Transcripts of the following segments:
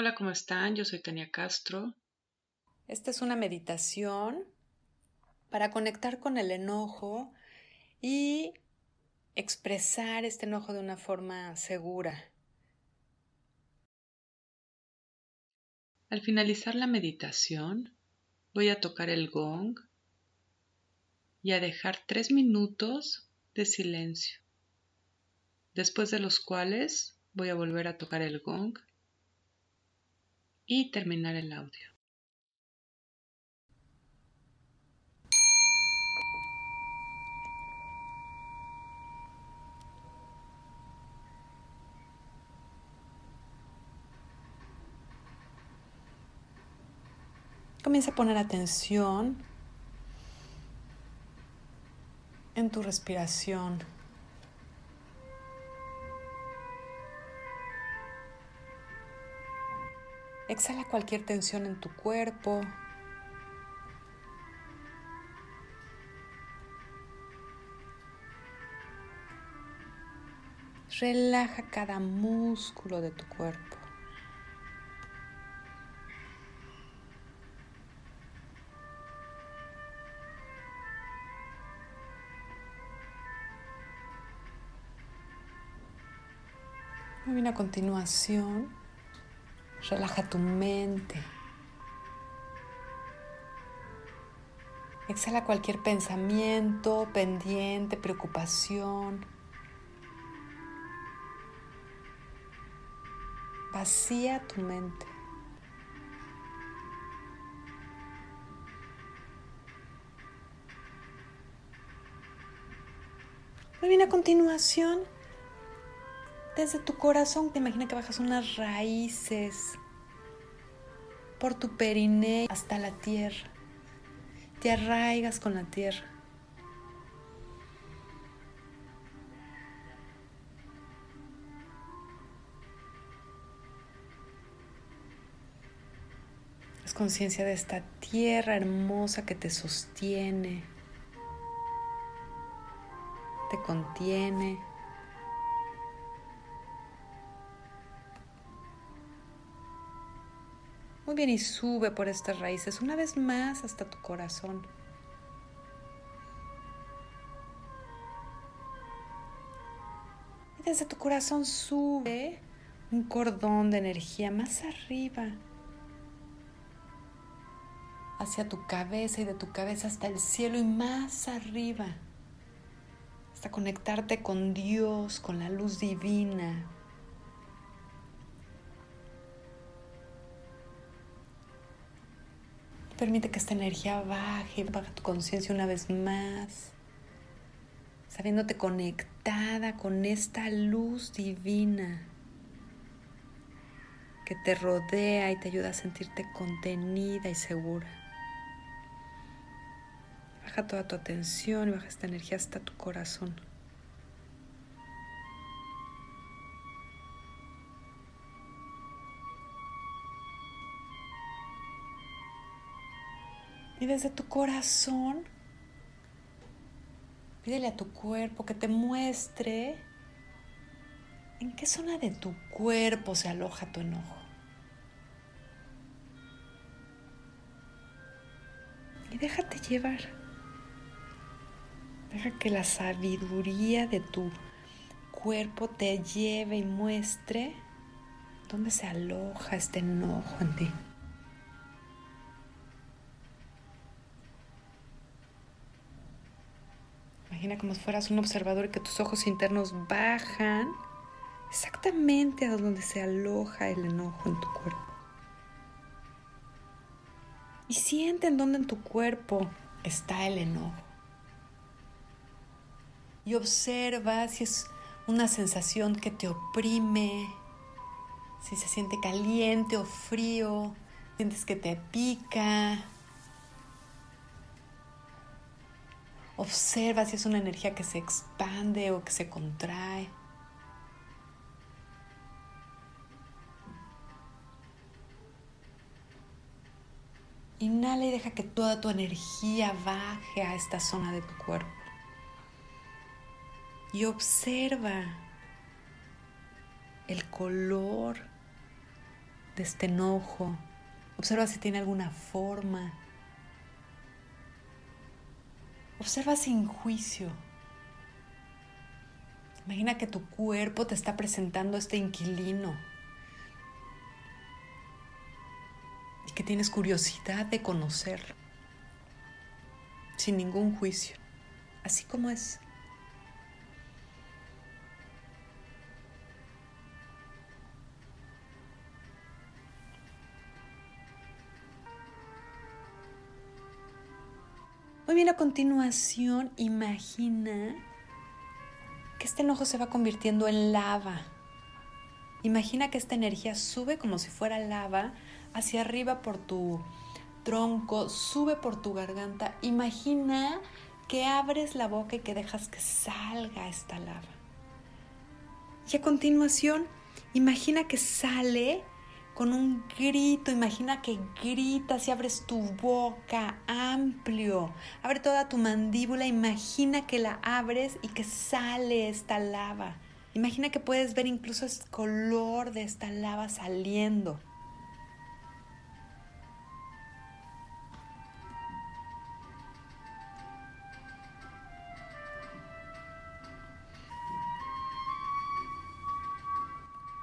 Hola, ¿cómo están? Yo soy Tania Castro. Esta es una meditación para conectar con el enojo y expresar este enojo de una forma segura. Al finalizar la meditación, voy a tocar el gong y a dejar tres minutos de silencio, después de los cuales voy a volver a tocar el gong y terminar el audio. Comienza a poner atención en tu respiración. Exhala cualquier tensión en tu cuerpo. Relaja cada músculo de tu cuerpo. Muy bien, a continuación, relaja tu mente. Exhala cualquier pensamiento, pendiente, preocupación. Vacía tu mente. Muy bien, a continuación, desde tu corazón, te imagina que bajas unas raíces por tu periné hasta la tierra. Te arraigas con la tierra. Es conciencia de esta tierra hermosa que te sostiene, te contiene. Muy bien, y sube por estas raíces una vez más hasta tu corazón. Y desde tu corazón sube un cordón de energía más arriba, hacia tu cabeza y de tu cabeza hasta el cielo y más arriba, hasta conectarte con Dios, con la luz divina, Permite que esta energía baje, baja tu conciencia una vez más, sabiéndote conectada con esta luz divina que te rodea y te ayuda a sentirte contenida y segura. Baja toda tu atención y baja esta energía hasta tu corazón. Y desde tu corazón, pídele a tu cuerpo que te muestre en qué zona de tu cuerpo se aloja tu enojo. Y déjate llevar. Deja que la sabiduría de tu cuerpo te lleve y muestre dónde se aloja este enojo en ti. Imagina como si fueras un observador y que tus ojos internos bajan exactamente a donde se aloja el enojo en tu cuerpo. Y siente en dónde en tu cuerpo está el enojo. Y observa si es una sensación que te oprime, si se siente caliente o frío, sientes que te pica, Observa si es una energía que se expande o que se contrae. Inhala y deja que toda tu energía baje a esta zona de tu cuerpo. Y observa el color de este enojo. Observa si tiene alguna forma. Observa sin juicio. Imagina que tu cuerpo te está presentando este inquilino y que tienes curiosidad de conocerlo sin ningún juicio, así como es. Muy bien, a continuación, imagina que este enojo se va convirtiendo en lava. Imagina que esta energía sube como si fuera lava hacia arriba por tu tronco, sube por tu garganta. Imagina que abres la boca y que dejas que salga esta lava. Y a continuación, imagina que sale con un grito, imagina que gritas y abres tu boca amplio, abre toda tu mandíbula, imagina que la abres y que sale esta lava. Imagina que puedes ver incluso el color de esta lava saliendo.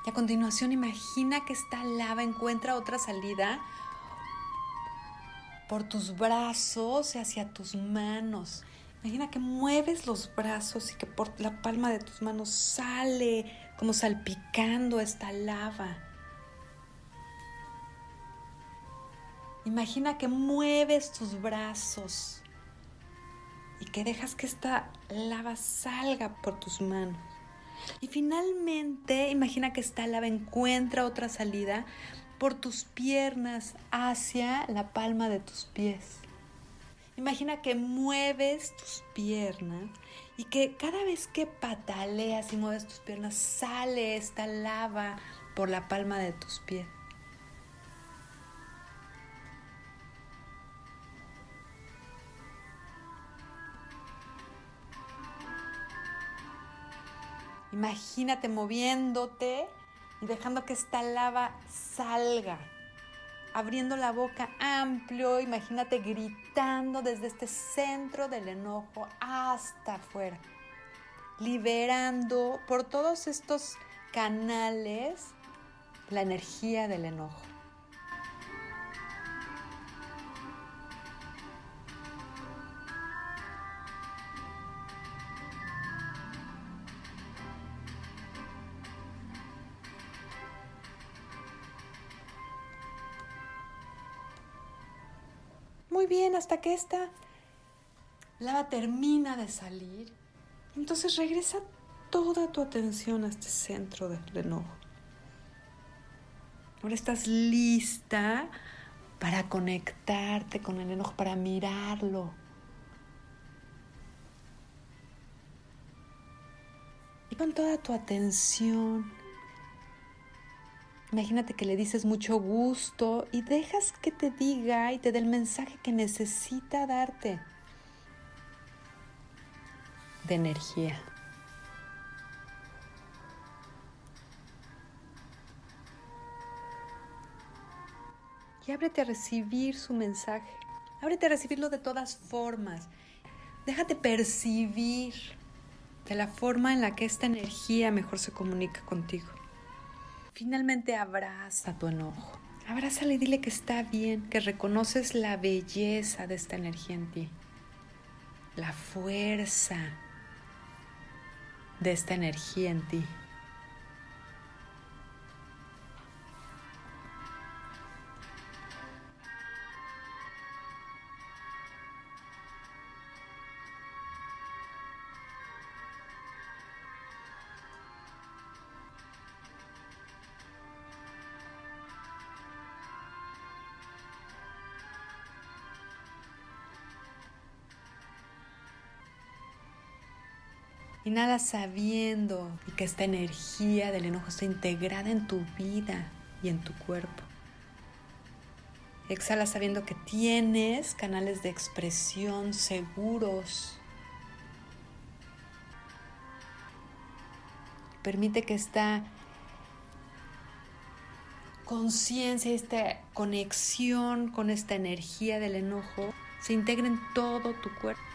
Y a continuación imagina que esta lava encuentra otra salida por tus brazos y hacia tus manos. Imagina que mueves los brazos y que por la palma de tus manos sale como salpicando esta lava. Imagina que mueves tus brazos y que dejas que esta lava salga por tus manos. Y finalmente, imagina que esta lava encuentra otra salida por tus piernas hacia la palma de tus pies. Imagina que mueves tus piernas y que cada vez que pataleas y mueves tus piernas sale esta lava por la palma de tus pies. Imagínate moviéndote y dejando que esta lava salga, abriendo la boca amplio, imagínate gritando desde este centro del enojo hasta afuera, liberando por todos estos canales la energía del enojo. Muy bien, hasta que esta lava termina de salir. Entonces regresa toda tu atención a este centro del enojo. Ahora estás lista para conectarte con el enojo, para mirarlo. Y con toda tu atención Imagínate que le dices mucho gusto y dejas que te diga y te dé el mensaje que necesita darte de energía. Y ábrete a recibir su mensaje. Ábrete a recibirlo de todas formas. Déjate percibir de la forma en la que esta energía mejor se comunica contigo. Finalmente abraza tu enojo. Abrázale y dile que está bien, que reconoces la belleza de esta energía en ti, la fuerza de esta energía en ti. Inhala sabiendo que esta energía del enojo está integrada en tu vida y en tu cuerpo. Exhala sabiendo que tienes canales de expresión seguros. Permite que esta conciencia, esta conexión con esta energía del enojo se integra en todo tu cuerpo.